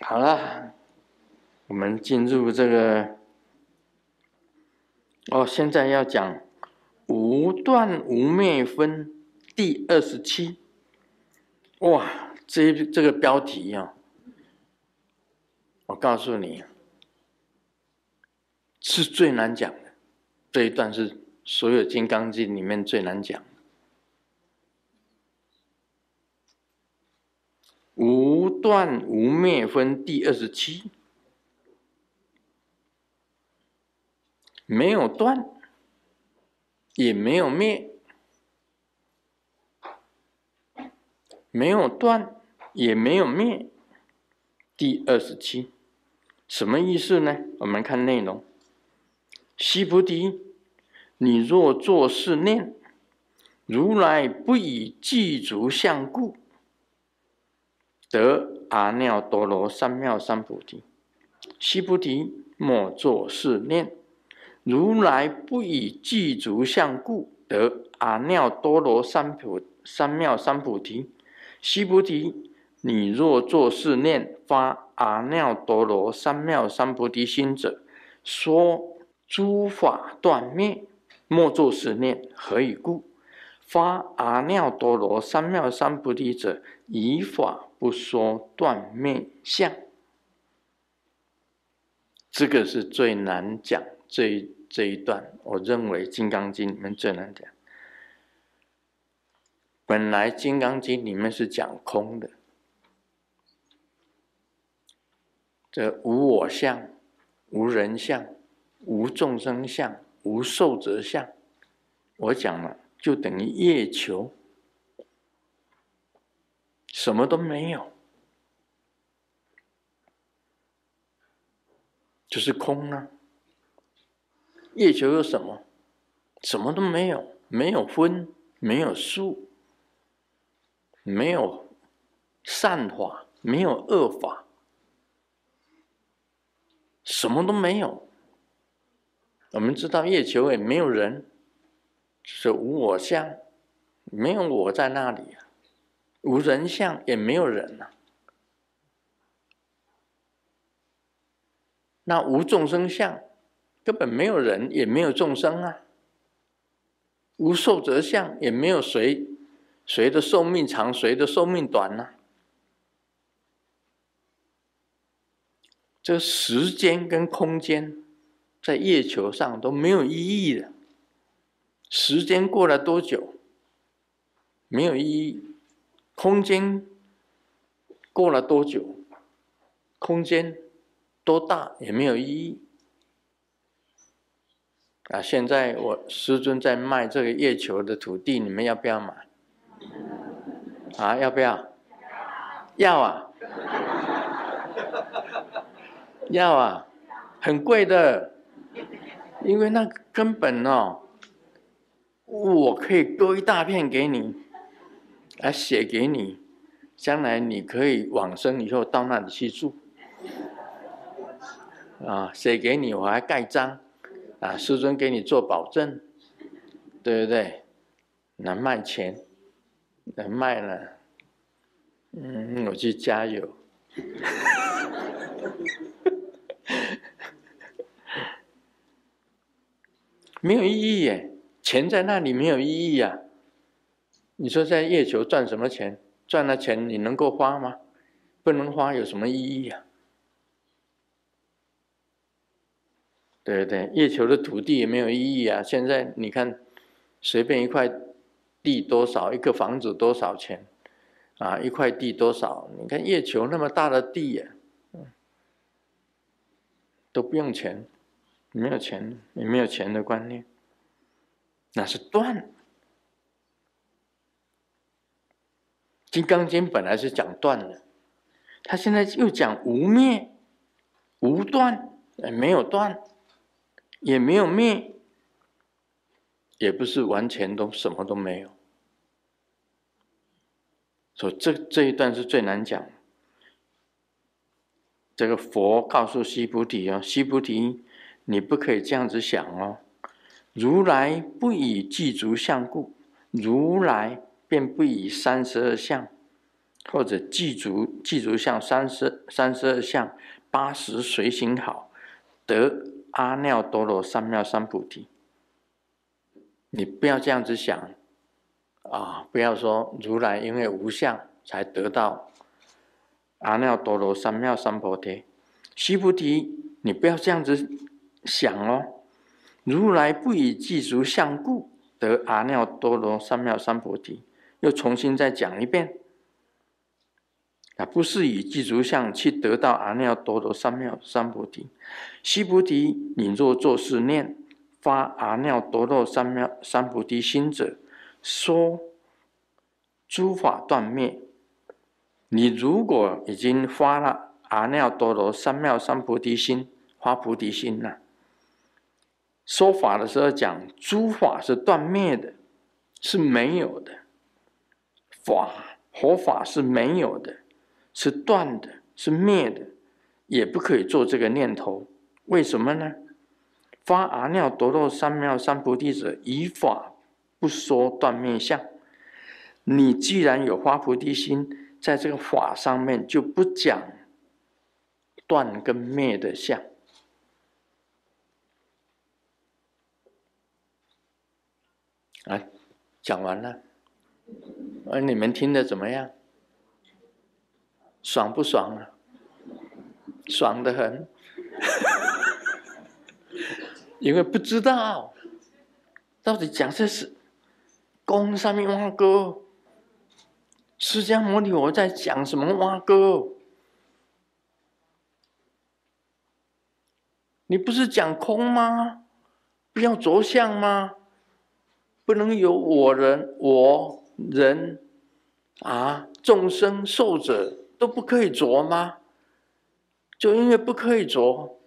好了，我们进入这个。哦，现在要讲无断无灭分第二十七。哇，这这个标题啊，我告诉你，是最难讲的。这一段是所有《金刚经》里面最难讲的。无断无灭分第二十七，没有断，也没有灭，没有断，也没有灭。第二十七，什么意思呢？我们看内容。西菩提，你若作是念，如来不以具足相故。得阿耨多罗三藐三菩提。须菩提，莫作是念。如来不以具足相故，得阿耨多罗三菩三藐三菩提。须菩提，你若作是念，发阿耨多罗三藐三菩提心者，说诸法断灭，莫作是念。何以故？发阿耨多罗三藐三菩提者，以法不说断灭相。这个是最难讲，这一这一段，我认为《金刚经》里面最难讲。本来《金刚经》里面是讲空的，这无我相、无人相、无众生相、无寿者相，我讲了。就等于月球，什么都没有，就是空啊。月球有什么？什么都没有，没有分，没有数，没有善法，没有恶法，什么都没有。我们知道月球也没有人。是无我相，没有我在那里啊；无人相，也没有人呐、啊。那无众生相，根本没有人，也没有众生啊。无寿者相，也没有谁谁的寿命长，谁的寿命短呢、这时间跟空间，在月球上都没有意义的。时间过了多久，没有意义；空间过了多久，空间多大也没有意义。啊，现在我师尊在卖这个月球的土地，你们要不要买？啊，要不要？要啊！要啊！很贵的，因为那根本哦。我可以割一大片给你，来写给你，将来你可以往生以后到那里去住，啊，写给你我还盖章，啊，师尊给你做保证，对不对？能卖钱，能卖了，嗯，我去加油，没有意义耶。钱在那里没有意义、啊！你说在月球赚什么钱？赚了钱你能够花吗？不能花有什么意义、啊？对不对？月球的土地也没有意义啊！现在你看，随便一块地多少，一个房子多少钱？啊，一块地多少？你看月球那么大的地呀、都不用钱，没有钱，也没有钱的观念。那是断，《金刚经》本来是讲断的，他现在又讲无灭、无断，没有断，也没有灭，也不是完全都什么都没有。所以这这一段是最难讲。这个佛告诉西菩提哦，西菩提，你不可以这样子想哦。如来不以具足相故，如来便不以三十二相或者具足具足相三十三十二相八十随行好，得阿耨多罗三藐三菩提。你不要这样子想啊！不要说如来因为无相才得到阿耨多罗三藐三菩提。须菩提，你不要这样子想哦。如来不以具足相故，得阿耨多罗三藐三菩提。又重新再讲一遍，啊，不是以具足相去得到阿耨多罗三藐三菩提。悉菩提，你若作是念，发阿耨多罗三藐三菩提心者，说诸法断灭。你如果已经发了阿耨多罗三藐三菩提心，发菩提心了，说法的时候讲诸法是断灭的，是没有的。法佛法是没有的，是断的，是灭的，也不可以做这个念头。为什么呢？发阿耨多罗三藐三菩提者，以法不说断灭相。你既然有发菩提心，在这个法上面就不讲断跟灭的相。啊，讲完了。而你们听得怎么样？爽不爽啊？爽得很，因为不知道到底讲这是讲什么碗糕，释迦摩尼佛在讲什么碗糕？你不是讲空吗？不要着相吗？不能有我人我。人啊，众生寿者都不可以着吗？就因为不可以着，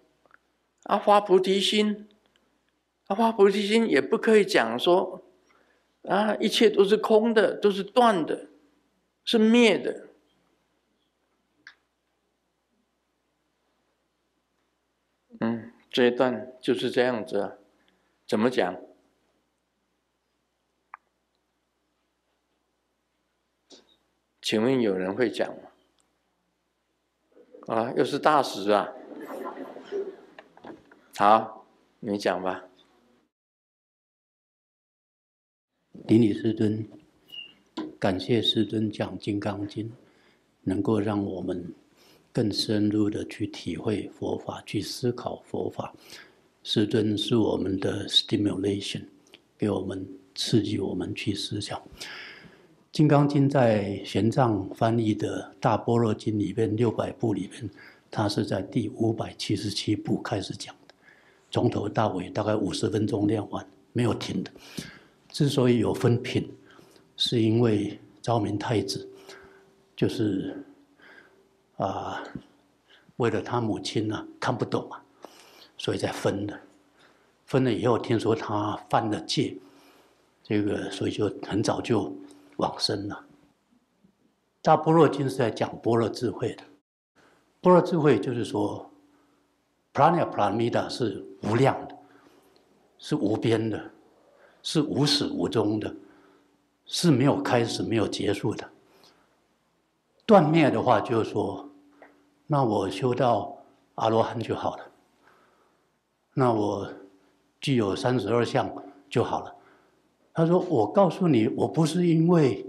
啊，发菩提心，啊，发菩提心也不可以讲说，啊，一切都是空的，都是断的，是灭的。嗯，这一段就是这样子啊，怎么讲？请问有人会讲吗？啊，又是大师啊！好，你讲吧。顶礼师尊，感谢师尊讲《金刚经》，能够让我们更深入的去体会佛法，去思考佛法。师尊是我们的 stimulation，给我们刺激我们去思想。《金刚经》在玄奘翻译的《大般若经》里边六百部里边，它是在第五百七十七部开始讲的，从头到尾大概五十分钟念完，没有停的。之所以有分品，是因为昭明太子就是啊，为了他母亲呢、啊、看不懂啊，所以才分的。分了以后，听说他犯了戒，这个所以就很早就。往生了。大般若经是在讲般若智慧的。般若智慧就是说，prajna paramita 是无量的，是无边的，是无始无终的，是没有开始、没有结束的。断灭的话，就是说，那我修到阿罗汉就好了。那我具有三十二相就好了。他说：“我告诉你，我不是因为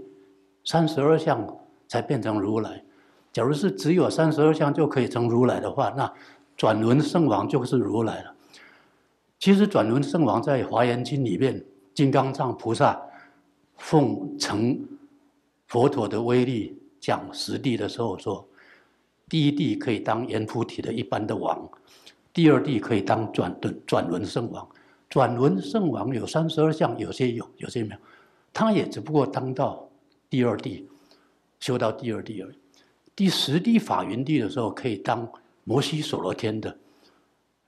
三十二相才变成如来。假如是只有三十二相就可以成如来的话，那转轮圣王就是如来了。其实转轮圣王在《华严经》里面，金刚藏菩萨奉承佛陀的威力讲十地的时候说：第一地可以当阎浮提的一般的王，第二地可以当转轮转轮圣王。”转轮圣王有三十二相，有些有，有些没有。他也只不过当到第二地，修到第二地而已。第十地法云地的时候，可以当摩西所罗天的。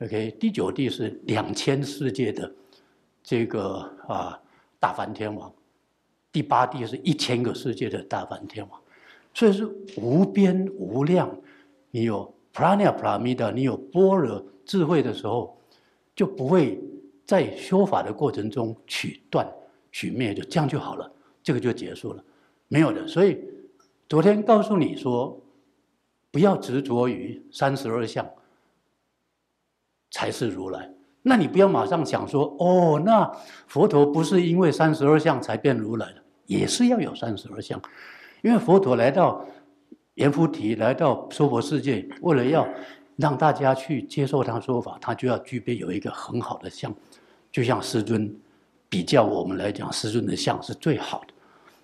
OK，第九地是两千世界的这个啊大梵天王。第八地是一千个世界的大梵天王。所以是无边无量。你有 prajna paramita，你有般若智慧的时候，就不会。在修法的过程中取断取灭，就这样就好了，这个就结束了，没有的。所以昨天告诉你说，不要执着于三十二相，才是如来。那你不要马上想说，哦，那佛陀不是因为三十二相才变如来的，也是要有三十二相。因为佛陀来到阎浮提，来到娑婆世界，为了要让大家去接受他说法，他就要具备有一个很好的相。就像师尊比较我们来讲，师尊的相是最好的，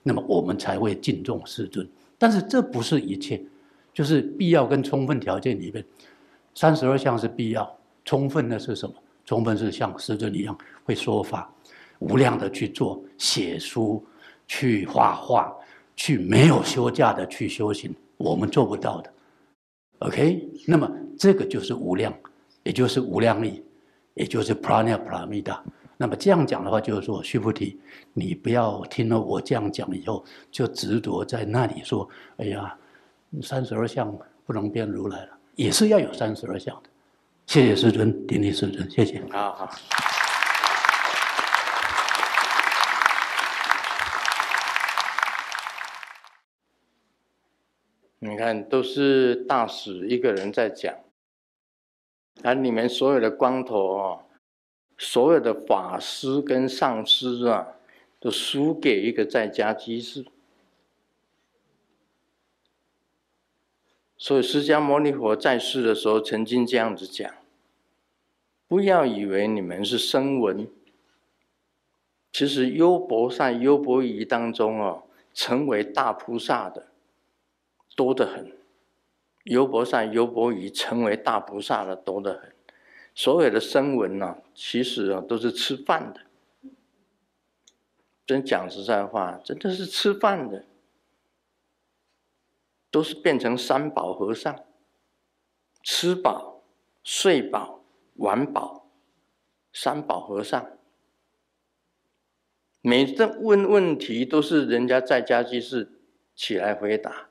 那么我们才会敬重师尊。但是这不是一切，就是必要跟充分条件里面，三十二相是必要，充分的是什么？充分是像师尊一样会说法，无量的去做写书，去画画，去没有休假的去修行，我们做不到的。OK，那么这个就是无量，也就是无量力，也就是 prana pramita。那么这样讲的话，就是说，须菩提，你不要听了我这样讲以后，就执着在那里说，哎呀，三十二相不能变如来了，也是要有三十二相的。谢谢师尊，顶礼师尊，谢谢。好好。你看，都是大师一个人在讲，而你们所有的光头哦。所有的法师跟上师啊，都输给一个在家居士。所以释迦牟尼佛在世的时候，曾经这样子讲：不要以为你们是声闻，其实优婆塞、优婆夷当中哦，成为大菩萨的多得很。优婆塞、优婆夷成为大菩萨的多得很。所有的声闻呢，其实啊都是吃饭的。真讲实在话，真的是吃饭的，都是变成三宝和尚，吃饱、睡饱、玩饱，三宝和尚。每次问问题都是人家在家居士起来回答，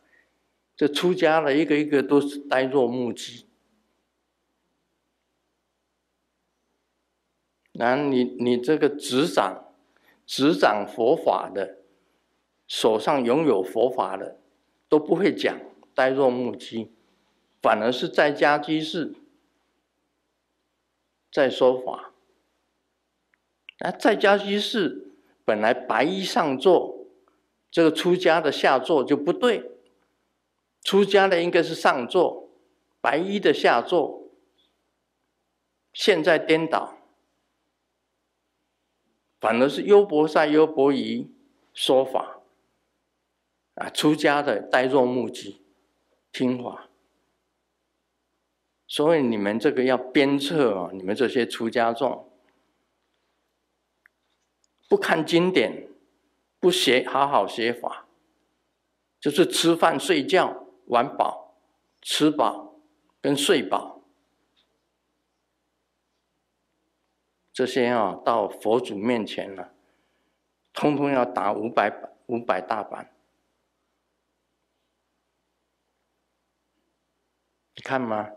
这出家了一个一个都是呆若木鸡。那你你这个执掌执掌佛法的，手上拥有佛法的，都不会讲，呆若木鸡，反而是在家居士在说法。那在家居士本来白衣上座，这个出家的下座就不对，出家的应该是上座，白衣的下座，现在颠倒。反而是优婆塞、优婆夷说法，啊，出家的呆若木鸡，听话。所以你们这个要鞭策哦，你们这些出家众，不看经典，不学好好学法，就是吃饭、睡觉、玩饱、吃饱跟睡饱。这些啊，到佛祖面前了，通通要打五百五百大板。你看吗？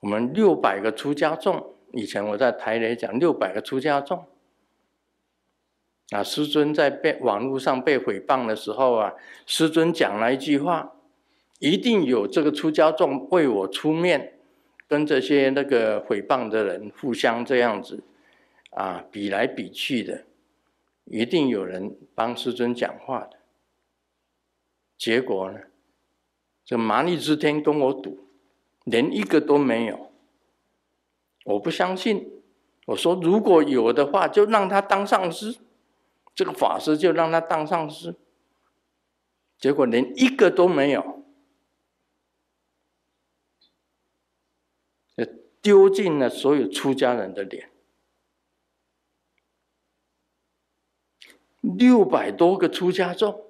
我们六百个出家众，以前我在台里讲六百个出家众，啊，师尊在被网络上被诽谤的时候啊，师尊讲了一句话，一定有这个出家众为我出面。跟这些那个诽谤的人互相这样子啊，比来比去的，一定有人帮师尊讲话的。结果呢，这麻利之天跟我赌，连一个都没有。我不相信，我说如果有的话，就让他当上师，这个法师就让他当上师。结果连一个都没有。丢尽了所有出家人的脸，六百多个出家众，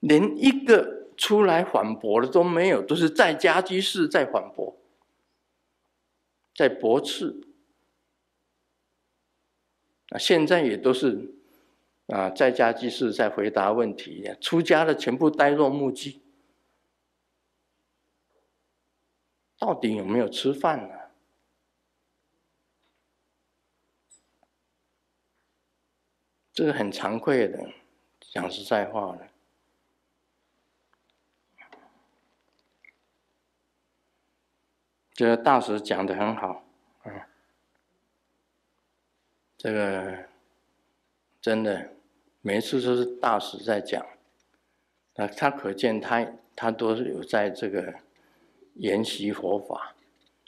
连一个出来反驳的都没有，都是在家居士在反驳，在驳斥。啊，现在也都是啊，在家居士在回答问题，出家的全部呆若木鸡。到底有没有吃饭呢？这个很惭愧的讲实在话的。这个大师讲的很好啊这个真的每一次都是大师在讲啊他可见他他都是有在这个研习佛法，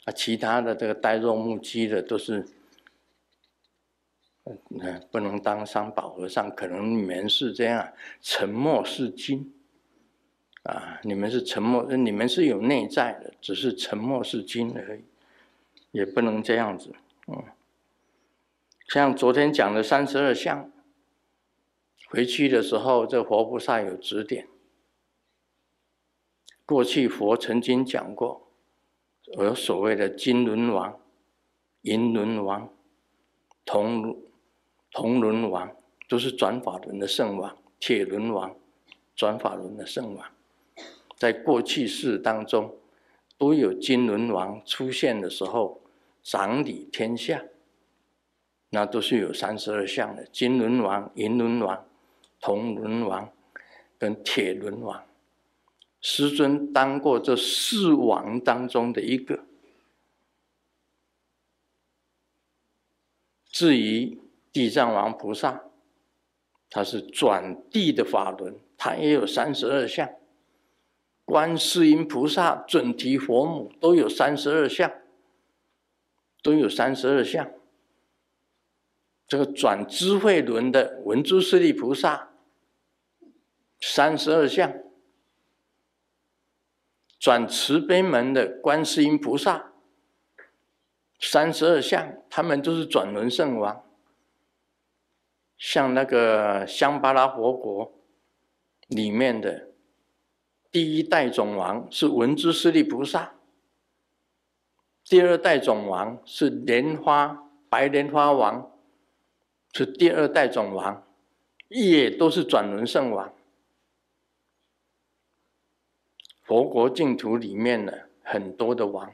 啊，其他的这个呆若木鸡的都是，嗯，不能当三宝和尚，可能你们是这样，沉默是金。啊！你们是沉默，你们是有内在的，只是沉默是金而已，也不能这样子。嗯，像昨天讲的三十二相，回去的时候，这活菩萨有指点。过去佛曾经讲过，有所谓的金轮王、银轮王、铜铜轮王，都是转法轮的圣王；铁轮王，转法轮的圣王。在过去世当中，都有金轮王出现的时候，掌理天下，那都是有三十二相的：金轮王、银轮王、铜轮王跟铁轮王。师尊当过这四王当中的一个。至于地藏王菩萨，他是转地的法轮，他也有三十二相。观世音菩萨、准提佛母都有三十二相，都有三十二相。这个转智慧轮的文殊师利菩萨，三十二相；转慈悲门的观世音菩萨，三十二相。他们都是转轮圣王，像那个香巴拉佛国里面的。第一代总王是文殊师利菩萨，第二代总王是莲花白莲花王，是第二代总王，也都是转轮圣王。佛国净土里面呢很多的王，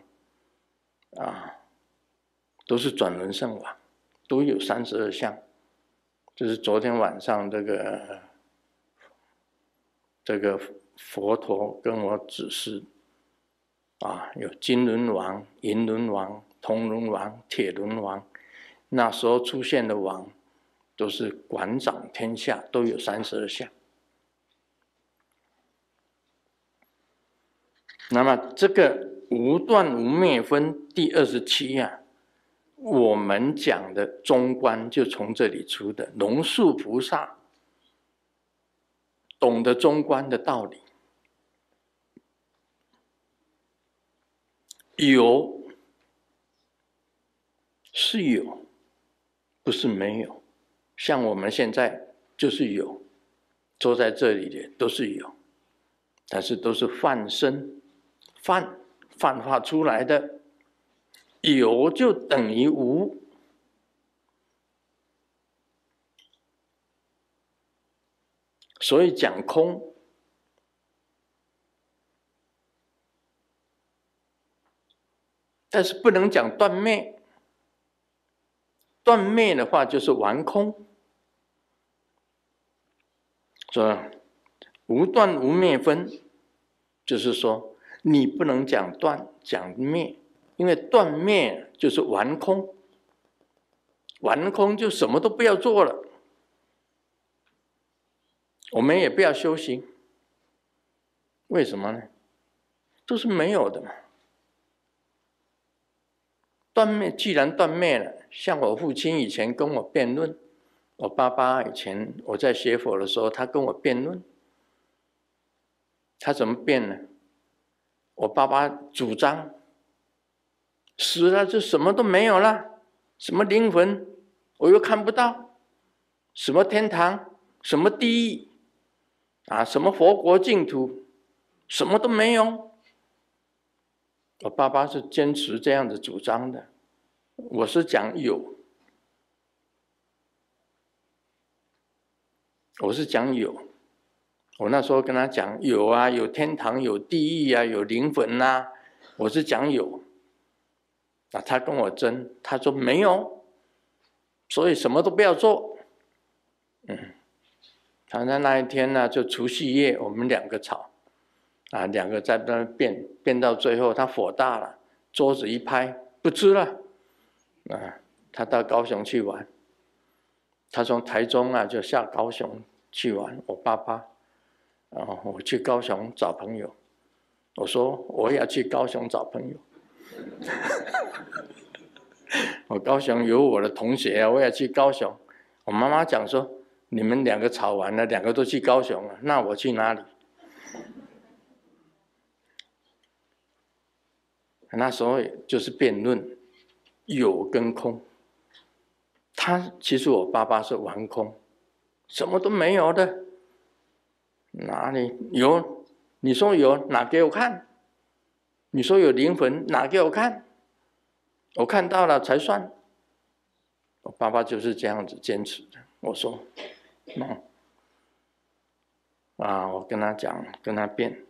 啊，都是转轮圣王，都有三十二相。就是昨天晚上这个这个。佛陀跟我指示，啊，有金轮王、银轮王、铜轮王、铁轮王，那时候出现的王，都是管掌天下，都有三十二相。那么这个无断无灭分第二十七啊，我们讲的中观就从这里出的。龙树菩萨懂得中观的道理。有是有，不是没有。像我们现在就是有，坐在这里的都是有，但是都是幻身，泛泛化出来的。有就等于无，所以讲空。但是不能讲断灭，断灭的话就是完空，是吧？无断无灭分，就是说你不能讲断讲灭，因为断灭就是完空，完空就什么都不要做了，我们也不要修行，为什么呢？都是没有的嘛。断灭，既然断灭了，像我父亲以前跟我辩论，我爸爸以前我在学佛的时候，他跟我辩论，他怎么辩呢？我爸爸主张死了就什么都没有了，什么灵魂我又看不到，什么天堂，什么地狱，啊，什么佛国净土，什么都没有。我爸爸是坚持这样的主张的，我是讲有，我是讲有，我那时候跟他讲有啊，有天堂，有地狱啊，有灵魂呐、啊，我是讲有，啊，他跟我争，他说没有，所以什么都不要做，嗯，反正那一天呢，就除夕夜，我们两个吵。啊，两个在那辩辩到最后，他火大了，桌子一拍，不吃了。啊，他到高雄去玩。他从台中啊就下高雄去玩。我爸爸，啊，我去高雄找朋友。我说我要去高雄找朋友。我高雄有我的同学啊，我也去高雄。我妈妈讲说，你们两个吵完了，两个都去高雄了，那我去哪里？那时候就是辩论有跟空。他其实我爸爸是玩空，什么都没有的。哪里有？你说有，拿给我看。你说有灵魂，拿给我看。我看到了才算。我爸爸就是这样子坚持的。我说，嗯，啊，我跟他讲，跟他辩。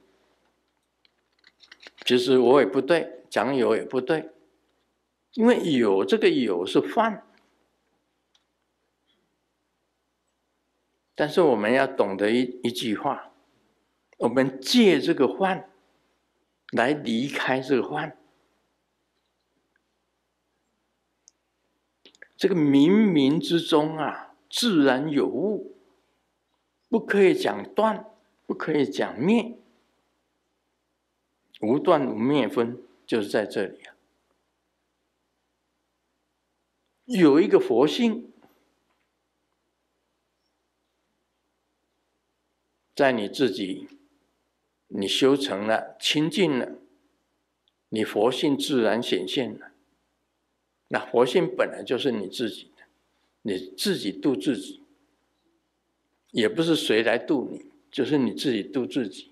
其实我也不对，讲有也不对，因为有这个有是幻，但是我们要懂得一一句话，我们借这个幻来离开这个幻，这个冥冥之中啊，自然有物，不可以讲断，不可以讲灭。无断无灭分，就是在这里啊。有一个佛性，在你自己，你修成了，清净了，你佛性自然显现了。那佛性本来就是你自己的，你自己度自己，也不是谁来度你，就是你自己度自己。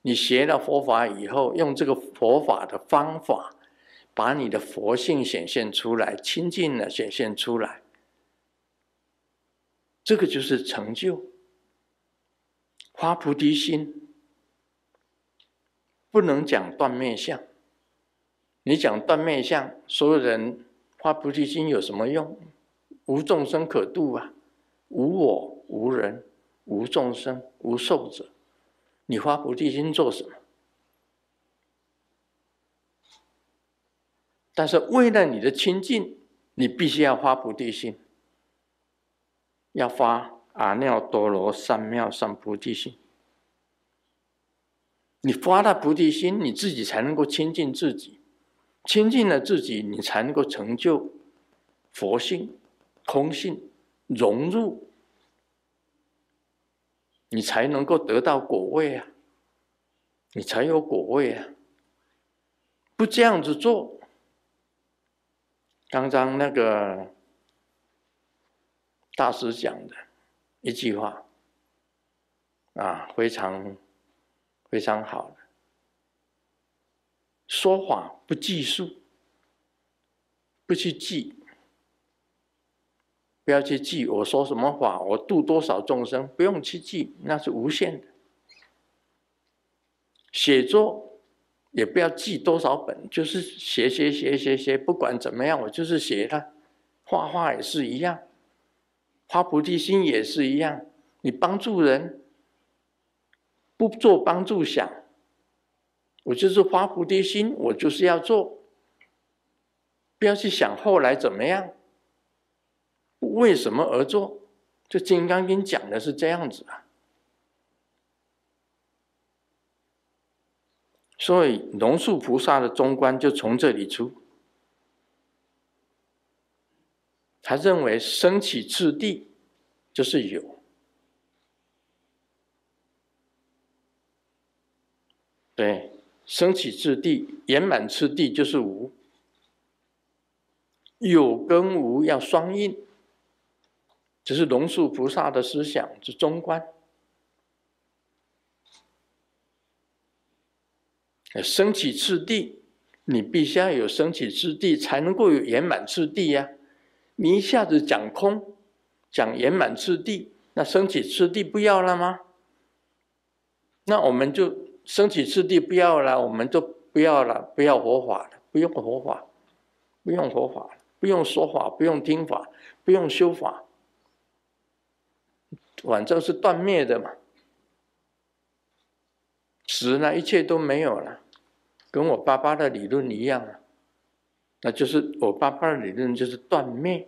你学了佛法以后，用这个佛法的方法，把你的佛性显现出来，清净了显现出来，这个就是成就。发菩提心，不能讲断灭相。你讲断灭相，所有人发菩提心有什么用？无众生可度啊，无我、无人、无众生、无受者。你发菩提心做什么？但是为了你的清净，你必须要发菩提心，要发阿耨多罗三藐三菩提心。你发了菩提心，你自己才能够亲近自己，亲近了自己，你才能够成就佛性、空性，融入。你才能够得到果位啊！你才有果位啊！不这样子做，刚刚那个大师讲的一句话啊，非常非常好的，说法不计数，不去记。不要去记我说什么话，我度多少众生，不用去记，那是无限的。写作也不要记多少本，就是写写写写写，不管怎么样，我就是写它。画画也是一样，发菩提心也是一样。你帮助人，不做帮助想，我就是发菩提心，我就是要做，不要去想后来怎么样。为什么而做？这《金刚经》讲的是这样子啊。所以龙树菩萨的中观就从这里出。他认为升起次第就是有，对，升起次第圆满次第就是无，有跟无要双运。这是龙树菩萨的思想之中观。升起次第，你必须要有升起次第，才能够有圆满次第呀。你一下子讲空，讲圆满次第，那升起次第不要了吗？那我们就升起次第不要了，我们就不要了，不要佛法了，不用佛法，不用佛法，不用说法，不用听法，不用修法。反正是断灭的嘛，死了，一切都没有了，跟我爸爸的理论一样啊。那就是我爸爸的理论，就是断灭。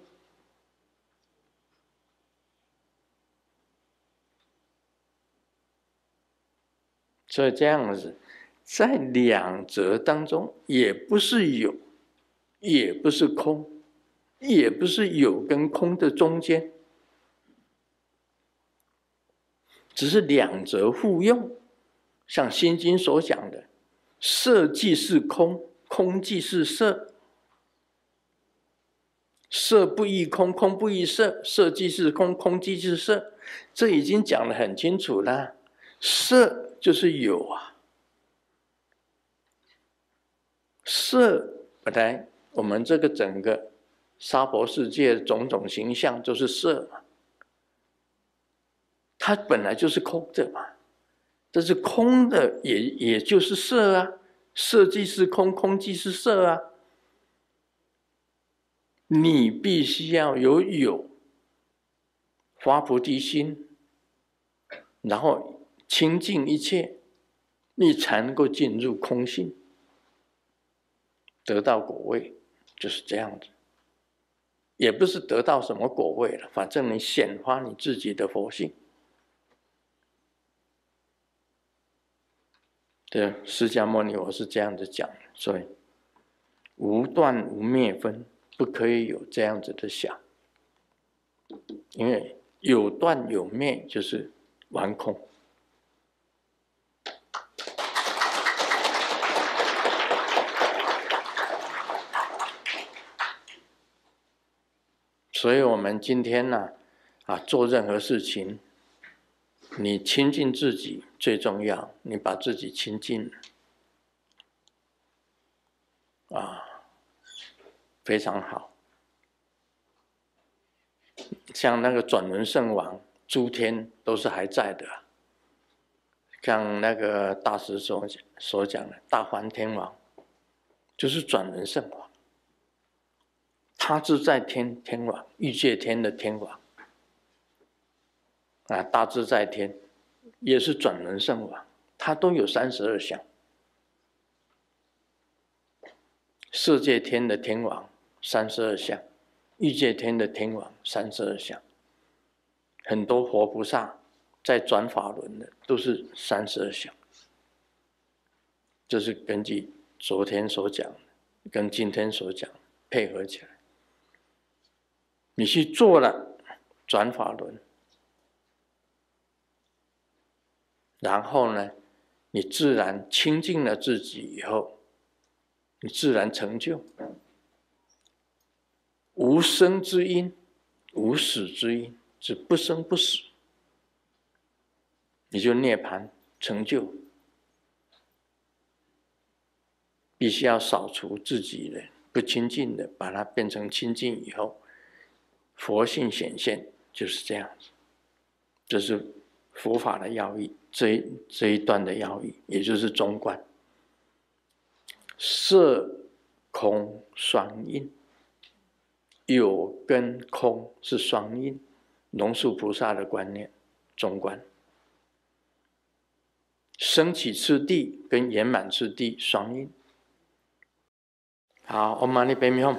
所以这样子，在两者当中，也不是有，也不是空，也不是有跟空的中间，只是两者互用。像《心经》所讲的，色即是空，空即是色。色不异空，空不异色，色即是空，空即是色，这已经讲得很清楚了。色就是有啊，色本来我们这个整个沙婆世界种种形象就是色嘛，它本来就是空的嘛，这是空的也也就是色啊，色即是空，空即是色啊。你必须要有有发菩提心，然后清净一切，你才能够进入空性，得到果位，就是这样子。也不是得到什么果位了，反正你显发你自己的佛性。对，释迦牟尼，我是这样子讲，所以无断无灭分。不可以有这样子的想，因为有断有灭就是完空。所以，我们今天呢，啊，做任何事情，你亲近自己最重要，你把自己亲近啊。非常好，像那个转轮圣王，诸天都是还在的。像那个大师所所讲的大梵天王，就是转轮圣王，他自在天天王，欲界天的天王，啊，大自在天也是转轮圣王，他都有三十二相，色界天的天王。三十二相，欲界天的天王三十二相，很多活菩萨在转法轮的都是三十二相，这是根据昨天所讲，跟今天所讲配合起来，你去做了转法轮，然后呢，你自然清净了自己以后，你自然成就。无生之因，无死之因，是不生不死，你就涅槃成就。必须要扫除自己的不清净的，把它变成清净以后，佛性显现就是这样子。这是佛法的要义，这一这一段的要义，也就是中观。色空双因。有跟空是双因，龙树菩萨的观念，中观。升起次第跟圆满次第双因。好，我们来背诵。